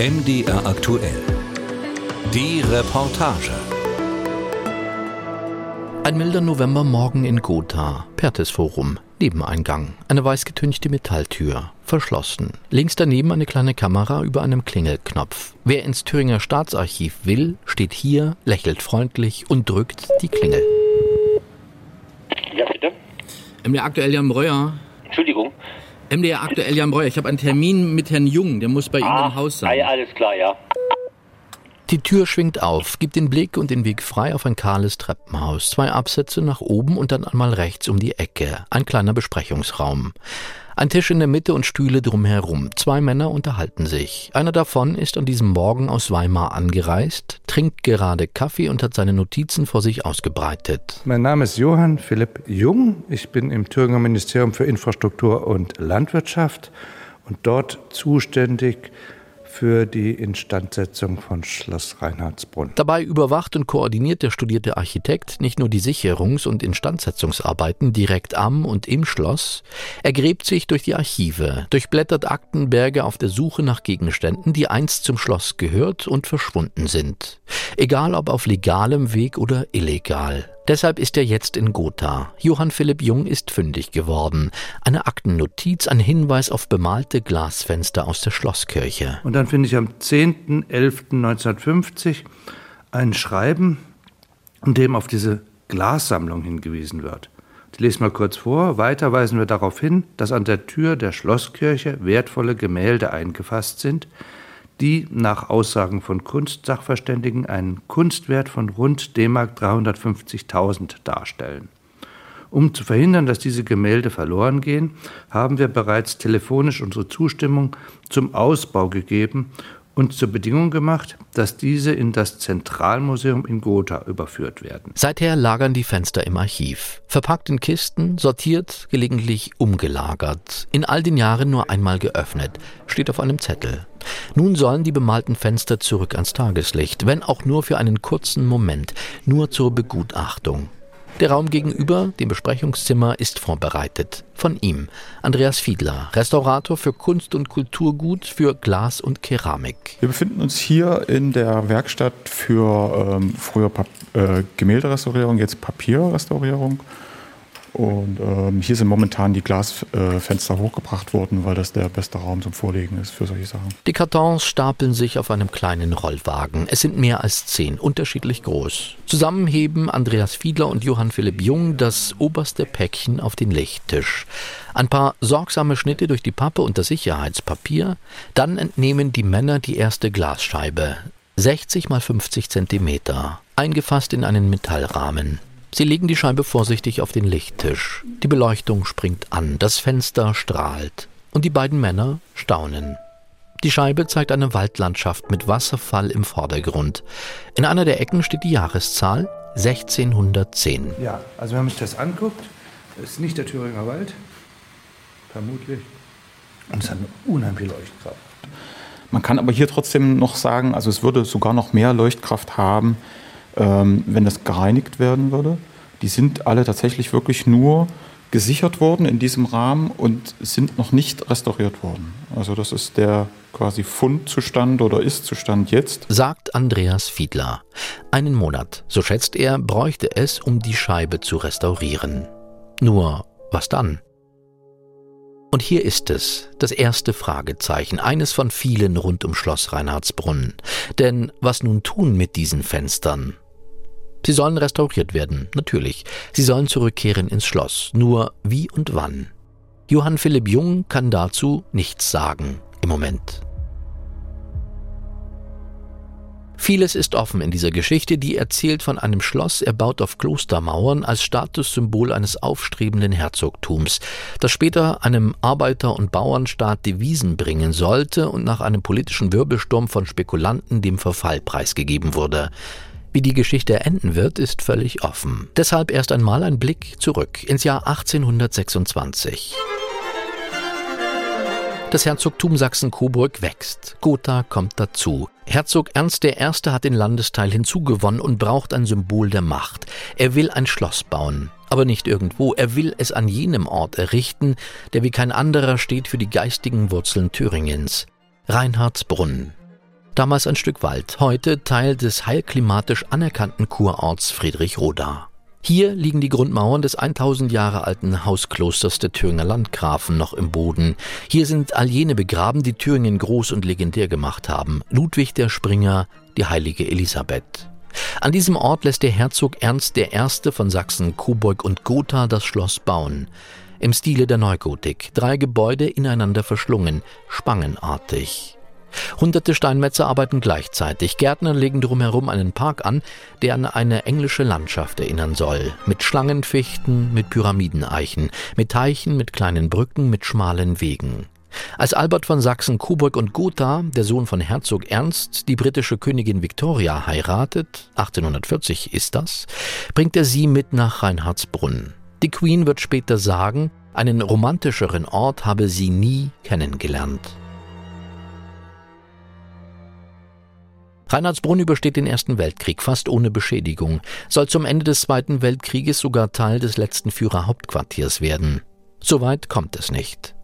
MDR aktuell. Die Reportage. Ein milder Novembermorgen in Gotha, Pertes-Forum, Nebeneingang, eine weißgetünchte Metalltür, verschlossen. Links daneben eine kleine Kamera über einem Klingelknopf. Wer ins Thüringer Staatsarchiv will, steht hier, lächelt freundlich und drückt die Klingel. Ja, bitte? MDR aktuell Jan Breuer. Entschuldigung. MDR aktuell Jan Breuer. Ich habe einen Termin mit Herrn Jung, der muss bei Ihnen im Haus ah, sein. ja, alles klar, ja. Die Tür schwingt auf, gibt den Blick und den Weg frei auf ein kahles Treppenhaus. Zwei Absätze nach oben und dann einmal rechts um die Ecke. Ein kleiner Besprechungsraum. Ein Tisch in der Mitte und Stühle drumherum. Zwei Männer unterhalten sich. Einer davon ist an diesem Morgen aus Weimar angereist, trinkt gerade Kaffee und hat seine Notizen vor sich ausgebreitet. Mein Name ist Johann Philipp Jung. Ich bin im Thüringer Ministerium für Infrastruktur und Landwirtschaft und dort zuständig für die Instandsetzung von Schloss Reinhardsbrunn. Dabei überwacht und koordiniert der studierte Architekt nicht nur die Sicherungs- und Instandsetzungsarbeiten direkt am und im Schloss, er gräbt sich durch die Archive, durchblättert Aktenberge auf der Suche nach Gegenständen, die einst zum Schloss gehört und verschwunden sind. Egal ob auf legalem Weg oder illegal. Deshalb ist er jetzt in Gotha. Johann Philipp Jung ist fündig geworden. Eine Aktennotiz, ein Hinweis auf bemalte Glasfenster aus der Schlosskirche. Und dann finde ich am 10.11.1950 ein Schreiben, in dem auf diese Glassammlung hingewiesen wird. Ich lese mal kurz vor. Weiter weisen wir darauf hin, dass an der Tür der Schlosskirche wertvolle Gemälde eingefasst sind, die nach Aussagen von Kunstsachverständigen einen Kunstwert von rund D-Mark 350.000 darstellen. Um zu verhindern, dass diese Gemälde verloren gehen, haben wir bereits telefonisch unsere Zustimmung zum Ausbau gegeben und zur Bedingung gemacht, dass diese in das Zentralmuseum in Gotha überführt werden. Seither lagern die Fenster im Archiv. Verpackt in Kisten, sortiert, gelegentlich umgelagert. In all den Jahren nur einmal geöffnet. Steht auf einem Zettel. Nun sollen die bemalten Fenster zurück ans Tageslicht, wenn auch nur für einen kurzen Moment, nur zur Begutachtung. Der Raum gegenüber, dem Besprechungszimmer, ist vorbereitet. Von ihm, Andreas Fiedler, Restaurator für Kunst und Kulturgut, für Glas und Keramik. Wir befinden uns hier in der Werkstatt für ähm, früher Pap äh, Gemälderestaurierung, jetzt Papierrestaurierung. Und ähm, hier sind momentan die Glasfenster äh, hochgebracht worden, weil das der beste Raum zum Vorlegen ist für solche Sachen. Die Kartons stapeln sich auf einem kleinen Rollwagen. Es sind mehr als zehn, unterschiedlich groß. Zusammen heben Andreas Fiedler und Johann Philipp Jung das oberste Päckchen auf den Lichttisch. Ein paar sorgsame Schnitte durch die Pappe und das Sicherheitspapier. Dann entnehmen die Männer die erste Glasscheibe. 60 mal 50 Zentimeter, eingefasst in einen Metallrahmen. Sie legen die Scheibe vorsichtig auf den Lichttisch. Die Beleuchtung springt an, das Fenster strahlt. Und die beiden Männer staunen. Die Scheibe zeigt eine Waldlandschaft mit Wasserfall im Vordergrund. In einer der Ecken steht die Jahreszahl 1610. Ja, also wenn man sich das anguckt, ist nicht der Thüringer Wald, vermutlich. Und es hat eine unheimliche Leuchtkraft. Man kann aber hier trotzdem noch sagen, also es würde sogar noch mehr Leuchtkraft haben, ähm, wenn das gereinigt werden würde. Die sind alle tatsächlich wirklich nur gesichert worden in diesem Rahmen und sind noch nicht restauriert worden. Also das ist der quasi Fundzustand oder Ist-Zustand jetzt. Sagt Andreas Fiedler. Einen Monat, so schätzt er, bräuchte es, um die Scheibe zu restaurieren. Nur, was dann? Und hier ist es, das erste Fragezeichen, eines von vielen rund um Schloss Reinhardsbrunn. Denn was nun tun mit diesen Fenstern? Sie sollen restauriert werden, natürlich. Sie sollen zurückkehren ins Schloss. Nur wie und wann? Johann Philipp Jung kann dazu nichts sagen im Moment. Vieles ist offen in dieser Geschichte, die erzählt von einem Schloss, erbaut auf Klostermauern als Statussymbol eines aufstrebenden Herzogtums, das später einem Arbeiter- und Bauernstaat Devisen bringen sollte und nach einem politischen Wirbelsturm von Spekulanten dem Verfall preisgegeben wurde. Wie die Geschichte enden wird, ist völlig offen. Deshalb erst einmal ein Blick zurück ins Jahr 1826. Das Herzogtum Sachsen-Coburg wächst. Gotha kommt dazu. Herzog Ernst I. hat den Landesteil hinzugewonnen und braucht ein Symbol der Macht. Er will ein Schloss bauen. Aber nicht irgendwo. Er will es an jenem Ort errichten, der wie kein anderer steht für die geistigen Wurzeln Thüringens. Reinhardsbrunn. Damals ein Stück Wald, heute Teil des heilklimatisch anerkannten Kurorts Friedrichroda. Hier liegen die Grundmauern des 1000 Jahre alten Hausklosters der Thüringer Landgrafen noch im Boden. Hier sind all jene begraben, die Thüringen groß und legendär gemacht haben. Ludwig der Springer, die heilige Elisabeth. An diesem Ort lässt der Herzog Ernst I. von Sachsen, Coburg und Gotha das Schloss bauen. Im Stile der Neugotik. Drei Gebäude ineinander verschlungen, spangenartig. Hunderte Steinmetze arbeiten gleichzeitig. Gärtner legen drumherum einen Park an, der an eine englische Landschaft erinnern soll. Mit Schlangenfichten, mit Pyramideneichen, mit Teichen, mit kleinen Brücken, mit schmalen Wegen. Als Albert von Sachsen, Coburg und Gotha, der Sohn von Herzog Ernst, die britische Königin Victoria heiratet, 1840 ist das, bringt er sie mit nach Reinhardsbrunn. Die Queen wird später sagen, einen romantischeren Ort habe sie nie kennengelernt. Reinhardsbrunn übersteht den Ersten Weltkrieg fast ohne Beschädigung, soll zum Ende des Zweiten Weltkrieges sogar Teil des letzten Führerhauptquartiers werden. Soweit kommt es nicht.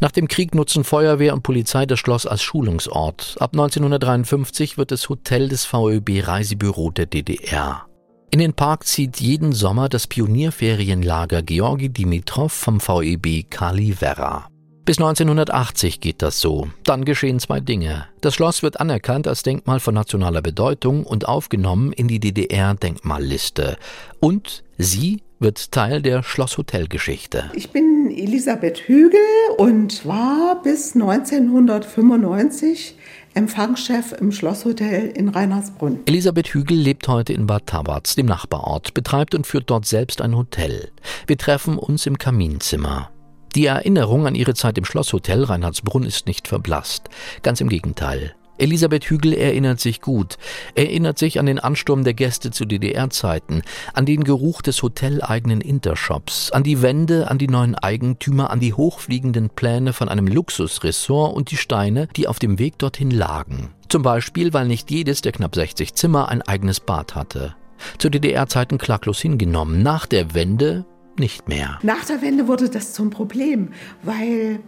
Nach dem Krieg nutzen Feuerwehr und Polizei das Schloss als Schulungsort. Ab 1953 wird es Hotel des VÖB Reisebüro der DDR. In den Park zieht jeden Sommer das Pionierferienlager Georgi Dimitrov vom VEB Kali Werra. Bis 1980 geht das so. Dann geschehen zwei Dinge. Das Schloss wird anerkannt als Denkmal von nationaler Bedeutung und aufgenommen in die DDR-Denkmalliste. Und sie wird Teil der Schlosshotelgeschichte. Ich bin Elisabeth Hügel und war bis 1995 Empfangschef im Schlosshotel in Reinhardsbrunn. Elisabeth Hügel lebt heute in Bad Tabatz, dem Nachbarort, betreibt und führt dort selbst ein Hotel. Wir treffen uns im Kaminzimmer. Die Erinnerung an ihre Zeit im Schlosshotel Reinhardsbrunn ist nicht verblasst. Ganz im Gegenteil. Elisabeth Hügel erinnert sich gut, erinnert sich an den Ansturm der Gäste zu DDR-Zeiten, an den Geruch des hoteleigenen Intershops, an die Wände, an die neuen Eigentümer, an die hochfliegenden Pläne von einem Luxusressort und die Steine, die auf dem Weg dorthin lagen. Zum Beispiel, weil nicht jedes der knapp 60 Zimmer ein eigenes Bad hatte. Zu DDR-Zeiten klaglos hingenommen. Nach der Wende nicht mehr. Nach der Wende wurde das zum Problem, weil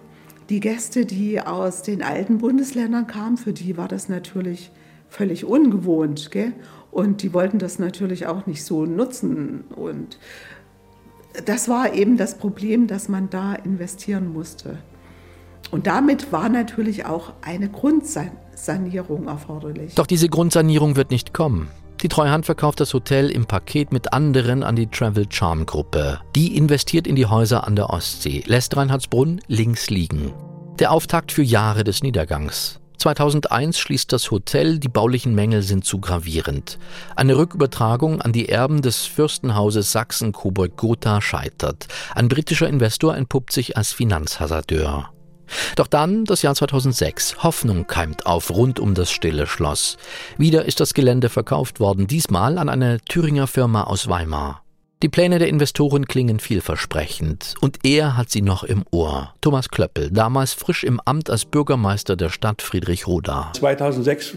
die Gäste, die aus den alten Bundesländern kamen, für die war das natürlich völlig ungewohnt. Gell? Und die wollten das natürlich auch nicht so nutzen. Und das war eben das Problem, dass man da investieren musste. Und damit war natürlich auch eine Grundsanierung erforderlich. Doch diese Grundsanierung wird nicht kommen. Die Treuhand verkauft das Hotel im Paket mit anderen an die Travel Charm Gruppe. Die investiert in die Häuser an der Ostsee, lässt Reinhardsbrunn links liegen. Der Auftakt für Jahre des Niedergangs. 2001 schließt das Hotel, die baulichen Mängel sind zu gravierend. Eine Rückübertragung an die Erben des Fürstenhauses Sachsen-Coburg-Gotha scheitert. Ein britischer Investor entpuppt sich als Finanzhasardeur. Doch dann das Jahr 2006. Hoffnung keimt auf rund um das stille Schloss. Wieder ist das Gelände verkauft worden, diesmal an eine Thüringer Firma aus Weimar. Die Pläne der Investoren klingen vielversprechend und er hat sie noch im Ohr. Thomas Klöppel, damals frisch im Amt als Bürgermeister der Stadt Friedrichroda. 2006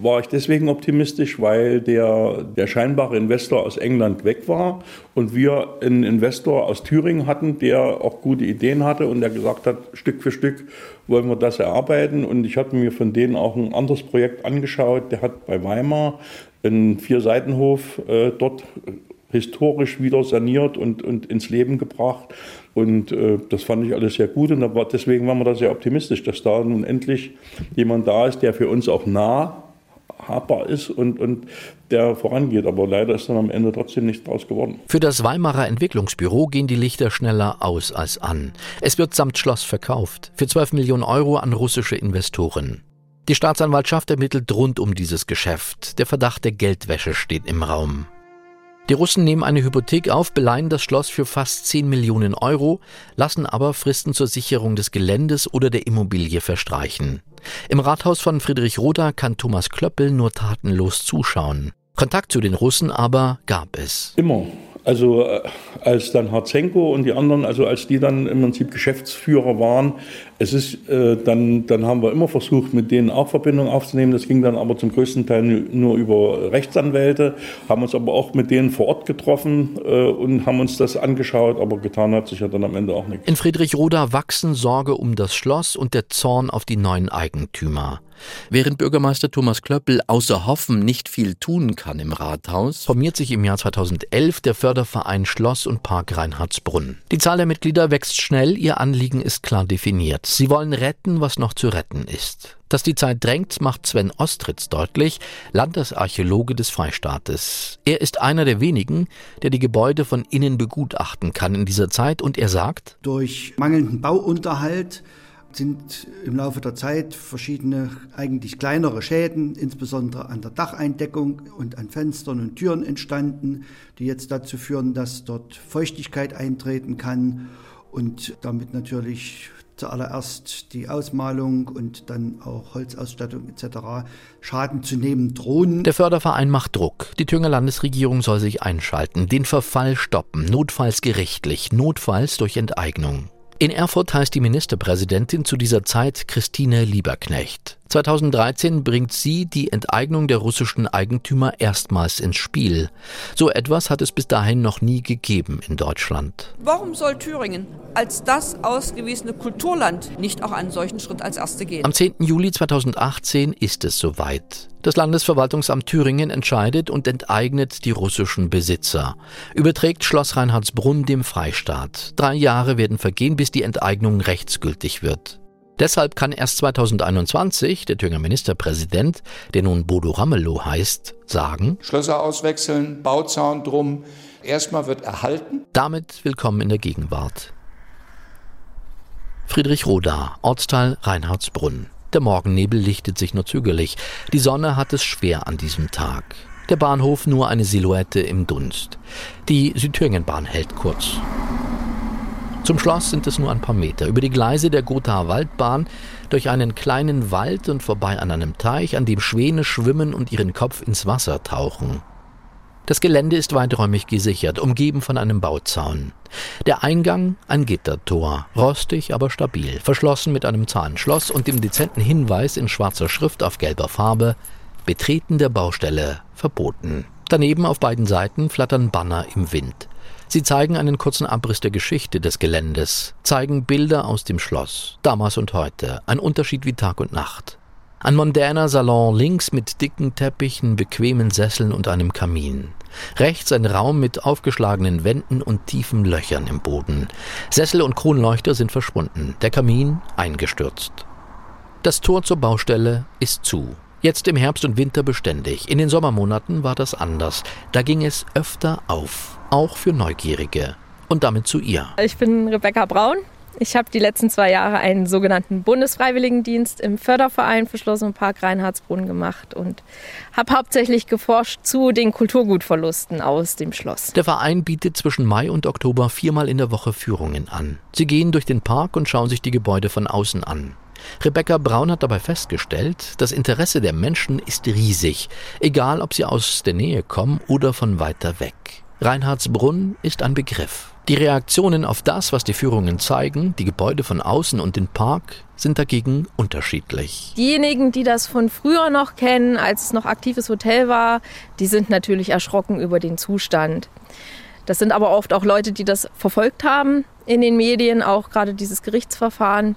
war ich deswegen optimistisch, weil der, der scheinbare Investor aus England weg war und wir einen Investor aus Thüringen hatten, der auch gute Ideen hatte und der gesagt hat, Stück für Stück wollen wir das erarbeiten. Und ich hatte mir von denen auch ein anderes Projekt angeschaut. Der hat bei Weimar einen Vier-Seitenhof äh, dort historisch wieder saniert und, und ins Leben gebracht. Und äh, das fand ich alles sehr gut und war, deswegen waren wir da sehr optimistisch, dass da nun endlich jemand da ist, der für uns auch nah habbar ist und, und der vorangeht. Aber leider ist dann am Ende trotzdem nichts draus geworden. Für das Weimarer Entwicklungsbüro gehen die Lichter schneller aus als an. Es wird samt Schloss verkauft. Für 12 Millionen Euro an russische Investoren. Die Staatsanwaltschaft ermittelt rund um dieses Geschäft. Der Verdacht der Geldwäsche steht im Raum. Die Russen nehmen eine Hypothek auf, beleihen das Schloss für fast 10 Millionen Euro, lassen aber Fristen zur Sicherung des Geländes oder der Immobilie verstreichen. Im Rathaus von Friedrich Roda kann Thomas Klöppel nur tatenlos zuschauen. Kontakt zu den Russen aber gab es. Immer. Also äh, als dann Harzenko und die anderen, also als die dann im Prinzip Geschäftsführer waren, es ist äh, dann, dann haben wir immer versucht, mit denen auch Verbindung aufzunehmen. Das ging dann aber zum größten Teil nur über Rechtsanwälte, haben uns aber auch mit denen vor Ort getroffen äh, und haben uns das angeschaut, aber getan hat sich ja dann am Ende auch nichts. In Friedrichroda wachsen Sorge um das Schloss und der Zorn auf die neuen Eigentümer. Während Bürgermeister Thomas Klöppel außer Hoffen nicht viel tun kann im Rathaus, formiert sich im Jahr 2011 der Förderverein Schloss und Park Reinhardsbrunn. Die Zahl der Mitglieder wächst schnell, ihr Anliegen ist klar definiert. Sie wollen retten, was noch zu retten ist. Dass die Zeit drängt, macht Sven Ostritz deutlich, Landesarchäologe des Freistaates. Er ist einer der wenigen, der die Gebäude von innen begutachten kann in dieser Zeit und er sagt, durch mangelnden Bauunterhalt sind im Laufe der Zeit verschiedene eigentlich kleinere Schäden, insbesondere an der Dacheindeckung und an Fenstern und Türen entstanden, die jetzt dazu führen, dass dort Feuchtigkeit eintreten kann und damit natürlich zuallererst die Ausmalung und dann auch Holzausstattung etc. Schaden zu nehmen drohen. Der Förderverein macht Druck. Die Thüringer Landesregierung soll sich einschalten, den Verfall stoppen, notfalls gerichtlich, notfalls durch Enteignung. In Erfurt heißt die Ministerpräsidentin zu dieser Zeit Christine Lieberknecht. 2013 bringt sie die Enteignung der russischen Eigentümer erstmals ins Spiel. So etwas hat es bis dahin noch nie gegeben in Deutschland. Warum soll Thüringen als das ausgewiesene Kulturland nicht auch einen solchen Schritt als Erste gehen? Am 10. Juli 2018 ist es soweit. Das Landesverwaltungsamt Thüringen entscheidet und enteignet die russischen Besitzer, überträgt Schloss Reinhardsbrunn dem Freistaat. Drei Jahre werden vergehen, bis die Enteignung rechtsgültig wird. Deshalb kann erst 2021 der Thüringer Ministerpräsident, der nun Bodo Ramelow heißt, sagen: Schlösser auswechseln, Bauzaun drum, erstmal wird erhalten. Damit willkommen in der Gegenwart. Friedrich Roda, Ortsteil Reinhardsbrunn. Der Morgennebel lichtet sich nur zögerlich. Die Sonne hat es schwer an diesem Tag. Der Bahnhof nur eine Silhouette im Dunst. Die Südthüringenbahn hält kurz. Zum Schloss sind es nur ein paar Meter. Über die Gleise der Gothaer Waldbahn, durch einen kleinen Wald und vorbei an einem Teich, an dem Schwäne schwimmen und ihren Kopf ins Wasser tauchen. Das Gelände ist weiträumig gesichert, umgeben von einem Bauzaun. Der Eingang ein Gittertor, rostig, aber stabil, verschlossen mit einem Zahnschloss und dem dezenten Hinweis in schwarzer Schrift auf gelber Farbe Betreten der Baustelle verboten. Daneben auf beiden Seiten flattern Banner im Wind. Sie zeigen einen kurzen Abriss der Geschichte des Geländes, zeigen Bilder aus dem Schloss, damals und heute, ein Unterschied wie Tag und Nacht. Ein mondäner Salon links mit dicken Teppichen, bequemen Sesseln und einem Kamin. Rechts ein Raum mit aufgeschlagenen Wänden und tiefen Löchern im Boden. Sessel und Kronleuchter sind verschwunden, der Kamin eingestürzt. Das Tor zur Baustelle ist zu. Jetzt im Herbst und Winter beständig. In den Sommermonaten war das anders. Da ging es öfter auf, auch für Neugierige. Und damit zu ihr. Ich bin Rebecca Braun. Ich habe die letzten zwei Jahre einen sogenannten Bundesfreiwilligendienst im Förderverein für Schloss und Park Reinhardsbrunn gemacht und habe hauptsächlich geforscht zu den Kulturgutverlusten aus dem Schloss. Der Verein bietet zwischen Mai und Oktober viermal in der Woche Führungen an. Sie gehen durch den Park und schauen sich die Gebäude von außen an. Rebecca Braun hat dabei festgestellt, das Interesse der Menschen ist riesig, egal ob sie aus der Nähe kommen oder von weiter weg. Reinhardsbrunn ist ein Begriff. Die Reaktionen auf das, was die Führungen zeigen, die Gebäude von außen und den Park, sind dagegen unterschiedlich. Diejenigen, die das von früher noch kennen, als es noch aktives Hotel war, die sind natürlich erschrocken über den Zustand. Das sind aber oft auch Leute, die das verfolgt haben in den Medien, auch gerade dieses Gerichtsverfahren.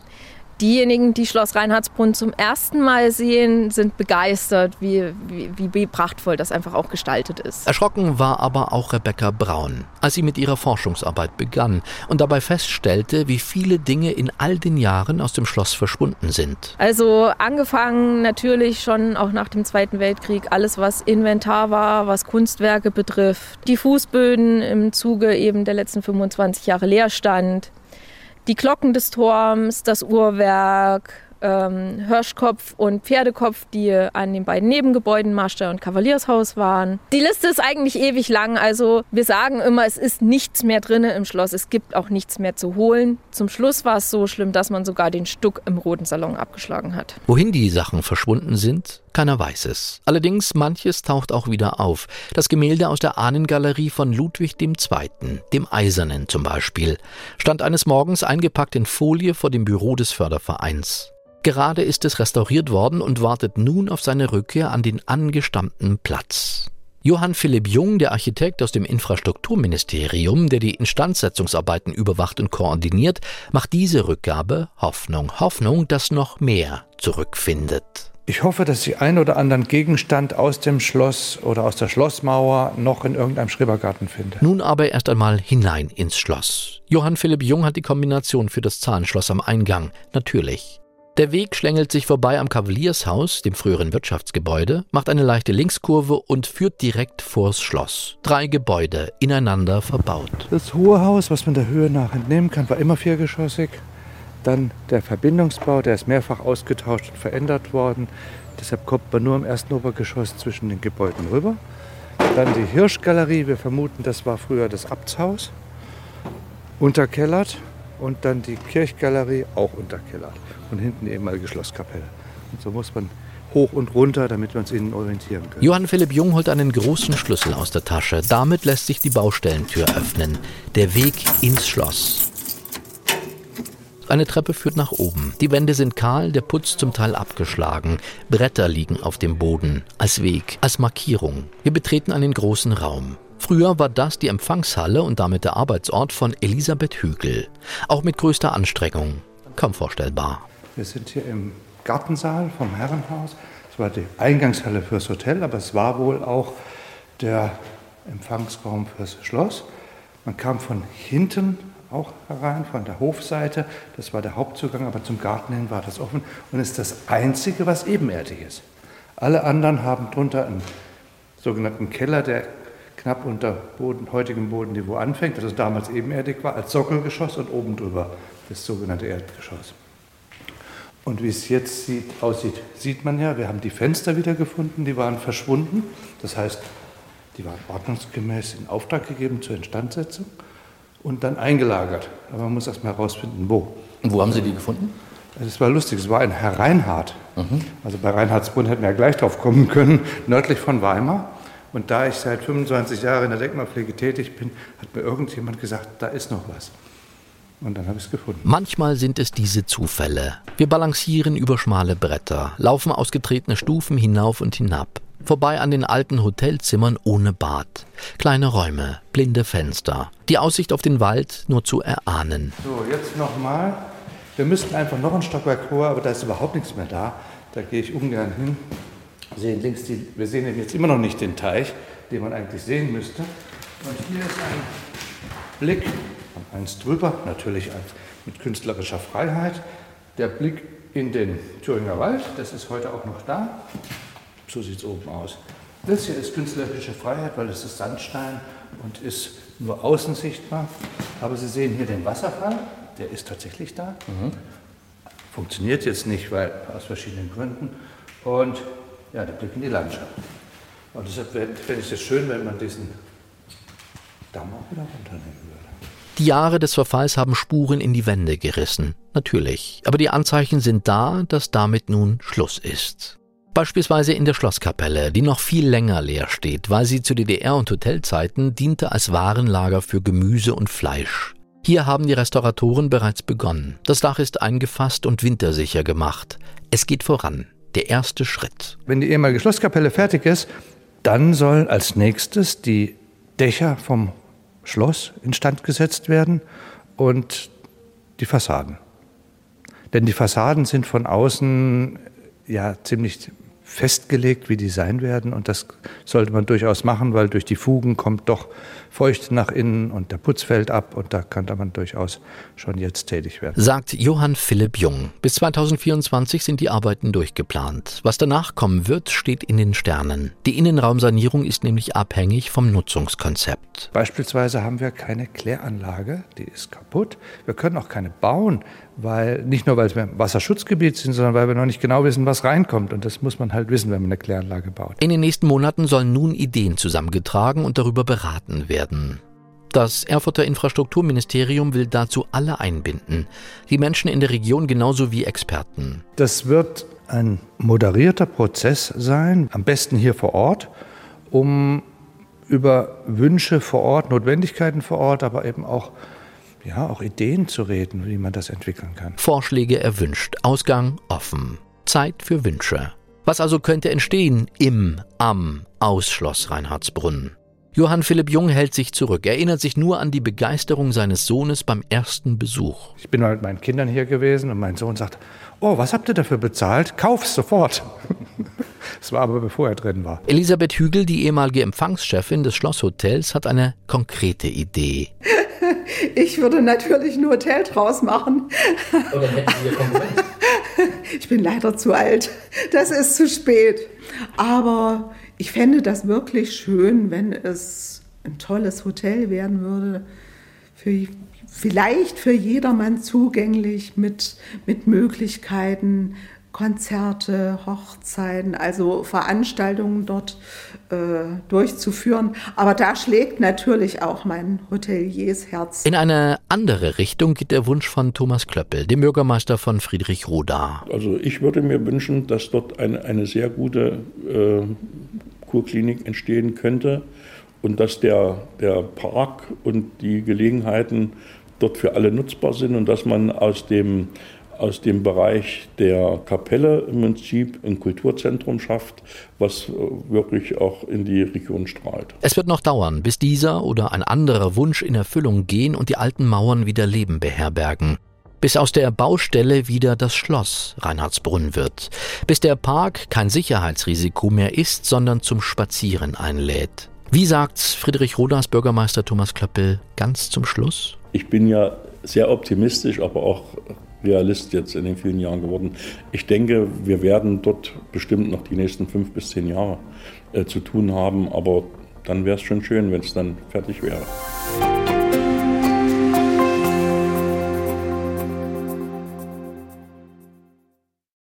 Diejenigen, die Schloss Reinhardsbrunn zum ersten Mal sehen, sind begeistert, wie, wie, wie prachtvoll das einfach auch gestaltet ist. Erschrocken war aber auch Rebecca Braun, als sie mit ihrer Forschungsarbeit begann und dabei feststellte, wie viele Dinge in all den Jahren aus dem Schloss verschwunden sind. Also angefangen natürlich schon auch nach dem Zweiten Weltkrieg, alles was Inventar war, was Kunstwerke betrifft, die Fußböden im Zuge eben der letzten 25 Jahre Leerstand, die Glocken des Turms, das Uhrwerk, ähm, Hirschkopf und Pferdekopf, die an den beiden Nebengebäuden Marstall und Kavaliershaus waren. Die Liste ist eigentlich ewig lang. Also wir sagen immer, es ist nichts mehr drin im Schloss. Es gibt auch nichts mehr zu holen. Zum Schluss war es so schlimm, dass man sogar den Stuck im Roten Salon abgeschlagen hat. Wohin die Sachen verschwunden sind, keiner weiß es. Allerdings manches taucht auch wieder auf. Das Gemälde aus der Ahnengalerie von Ludwig II., dem Eisernen zum Beispiel, stand eines Morgens eingepackt in Folie vor dem Büro des Fördervereins. Gerade ist es restauriert worden und wartet nun auf seine Rückkehr an den angestammten Platz. Johann Philipp Jung, der Architekt aus dem Infrastrukturministerium, der die Instandsetzungsarbeiten überwacht und koordiniert, macht diese Rückgabe Hoffnung. Hoffnung, dass noch mehr zurückfindet. Ich hoffe, dass Sie einen oder anderen Gegenstand aus dem Schloss oder aus der Schlossmauer noch in irgendeinem Schrebergarten finden. Nun aber erst einmal hinein ins Schloss. Johann Philipp Jung hat die Kombination für das Zahnschloss am Eingang. Natürlich. Der Weg schlängelt sich vorbei am Kavaliershaus, dem früheren Wirtschaftsgebäude, macht eine leichte Linkskurve und führt direkt vors Schloss. Drei Gebäude ineinander verbaut. Das hohe Haus, was man der Höhe nach entnehmen kann, war immer viergeschossig. Dann der Verbindungsbau, der ist mehrfach ausgetauscht und verändert worden. Deshalb kommt man nur im ersten Obergeschoss zwischen den Gebäuden rüber. Dann die Hirschgalerie, wir vermuten, das war früher das Abtshaus, unterkellert. Und dann die Kirchgalerie, auch unterkellert. Und hinten die ehemalige Schlosskapelle. Und so muss man hoch und runter, damit wir uns innen orientieren können. Johann Philipp Jung holt einen großen Schlüssel aus der Tasche. Damit lässt sich die Baustellentür öffnen. Der Weg ins Schloss. Eine Treppe führt nach oben. Die Wände sind kahl, der Putz zum Teil abgeschlagen. Bretter liegen auf dem Boden. Als Weg, als Markierung. Wir betreten einen großen Raum. Früher war das die Empfangshalle und damit der Arbeitsort von Elisabeth Hügel. Auch mit größter Anstrengung. Kaum vorstellbar. Wir sind hier im Gartensaal vom Herrenhaus. Es war die Eingangshalle fürs Hotel, aber es war wohl auch der Empfangsraum fürs Schloss. Man kam von hinten auch herein, von der Hofseite. Das war der Hauptzugang, aber zum Garten hin war das offen und ist das einzige, was ebenerdig ist. Alle anderen haben drunter einen sogenannten Keller, der knapp unter Boden, heutigem Bodenniveau anfängt, das damals ebenerdig war, als Sockelgeschoss und oben drüber das sogenannte Erdgeschoss. Und wie es jetzt sieht, aussieht, sieht man ja, wir haben die Fenster wieder gefunden, die waren verschwunden. Das heißt, die waren ordnungsgemäß in Auftrag gegeben zur Instandsetzung und dann eingelagert. Aber man muss erst mal herausfinden, wo. Und wo haben Sie die gefunden? Es war lustig, es war ein Herr Reinhardt. Mhm. Also bei Reinhardsbrunn hätten wir ja gleich drauf kommen können, nördlich von Weimar. Und da ich seit 25 Jahren in der Denkmalpflege tätig bin, hat mir irgendjemand gesagt, da ist noch was. Und dann habe ich es gefunden. Manchmal sind es diese Zufälle. Wir balancieren über schmale Bretter, laufen ausgetretene Stufen hinauf und hinab vorbei an den alten Hotelzimmern ohne Bad. Kleine Räume, blinde Fenster, die Aussicht auf den Wald nur zu erahnen. So, jetzt nochmal. Wir müssten einfach noch ein Stockwerk höher, aber da ist überhaupt nichts mehr da. Da gehe ich ungern hin. Sehen links die, wir sehen jetzt immer noch nicht den Teich, den man eigentlich sehen müsste. Und hier ist ein Blick, eins drüber, natürlich mit künstlerischer Freiheit. Der Blick in den Thüringer Wald, das ist heute auch noch da. So sieht es oben aus. Das hier ist künstlerische Freiheit, weil es ist Sandstein und ist nur außen sichtbar. Aber Sie sehen hier den Wasserfall, der ist tatsächlich da. Mhm. Funktioniert jetzt nicht, weil aus verschiedenen Gründen. Und ja, der Blick in die Landschaft. Und deshalb fände ich es schön, wenn man diesen Damm auch wieder runternehmen würde. Die Jahre des Verfalls haben Spuren in die Wände gerissen, natürlich. Aber die Anzeichen sind da, dass damit nun Schluss ist. Beispielsweise in der Schlosskapelle, die noch viel länger leer steht, weil sie zu DDR- und Hotelzeiten diente als Warenlager für Gemüse und Fleisch. Hier haben die Restauratoren bereits begonnen. Das Dach ist eingefasst und wintersicher gemacht. Es geht voran. Der erste Schritt. Wenn die ehemalige Schlosskapelle fertig ist, dann sollen als nächstes die Dächer vom Schloss instand gesetzt werden und die Fassaden. Denn die Fassaden sind von außen ja ziemlich festgelegt, wie die sein werden. Und das sollte man durchaus machen, weil durch die Fugen kommt doch Feucht nach innen und der Putz fällt ab. Und da kann man durchaus schon jetzt tätig werden. Sagt Johann Philipp Jung. Bis 2024 sind die Arbeiten durchgeplant. Was danach kommen wird, steht in den Sternen. Die Innenraumsanierung ist nämlich abhängig vom Nutzungskonzept. Beispielsweise haben wir keine Kläranlage, die ist kaputt. Wir können auch keine bauen, weil nicht nur, weil wir im Wasserschutzgebiet sind, sondern weil wir noch nicht genau wissen, was reinkommt. Und das muss man halt wissen, wenn man eine Kläranlage baut. In den nächsten Monaten sollen nun Ideen zusammengetragen und darüber beraten werden. Das Erfurter Infrastrukturministerium will dazu alle einbinden, die Menschen in der Region genauso wie Experten. Das wird ein moderierter Prozess sein, am besten hier vor Ort, um über Wünsche vor Ort, Notwendigkeiten vor Ort, aber eben auch ja, auch Ideen zu reden, wie man das entwickeln kann. Vorschläge erwünscht, Ausgang offen. Zeit für Wünsche. Was also könnte entstehen im, am Ausschloss Reinhardsbrunn? Johann Philipp Jung hält sich zurück, erinnert sich nur an die Begeisterung seines Sohnes beim ersten Besuch. Ich bin mal mit meinen Kindern hier gewesen und mein Sohn sagt, oh, was habt ihr dafür bezahlt? Kauf's sofort. Es war aber bevor er drin war. Elisabeth Hügel, die ehemalige Empfangschefin des Schlosshotels, hat eine konkrete Idee. Ich würde natürlich ein Hotel draus machen. Oder hätten Sie Konkurrenz? Ich bin leider zu alt. Das ist zu spät. Aber ich fände das wirklich schön, wenn es ein tolles Hotel werden würde. Für, vielleicht für jedermann zugänglich mit, mit Möglichkeiten, Konzerte, Hochzeiten, also Veranstaltungen dort äh, durchzuführen. Aber da schlägt natürlich auch mein Hoteliers Herz. In eine andere Richtung geht der Wunsch von Thomas Klöppel, dem Bürgermeister von Friedrichroda. Also ich würde mir wünschen, dass dort eine, eine sehr gute äh, Kurklinik entstehen könnte und dass der, der Park und die Gelegenheiten dort für alle nutzbar sind und dass man aus dem aus dem Bereich der Kapelle im Prinzip ein Kulturzentrum schafft, was äh, wirklich auch in die Region strahlt. Es wird noch dauern, bis dieser oder ein anderer Wunsch in Erfüllung gehen und die alten Mauern wieder Leben beherbergen. Bis aus der Baustelle wieder das Schloss Reinhardsbrunn wird. Bis der Park kein Sicherheitsrisiko mehr ist, sondern zum Spazieren einlädt. Wie sagt's Friedrich Rodas Bürgermeister Thomas Klöppel ganz zum Schluss? Ich bin ja sehr optimistisch, aber auch Realist jetzt in den vielen Jahren geworden. Ich denke, wir werden dort bestimmt noch die nächsten fünf bis zehn Jahre äh, zu tun haben, aber dann wäre es schon schön, wenn es dann fertig wäre.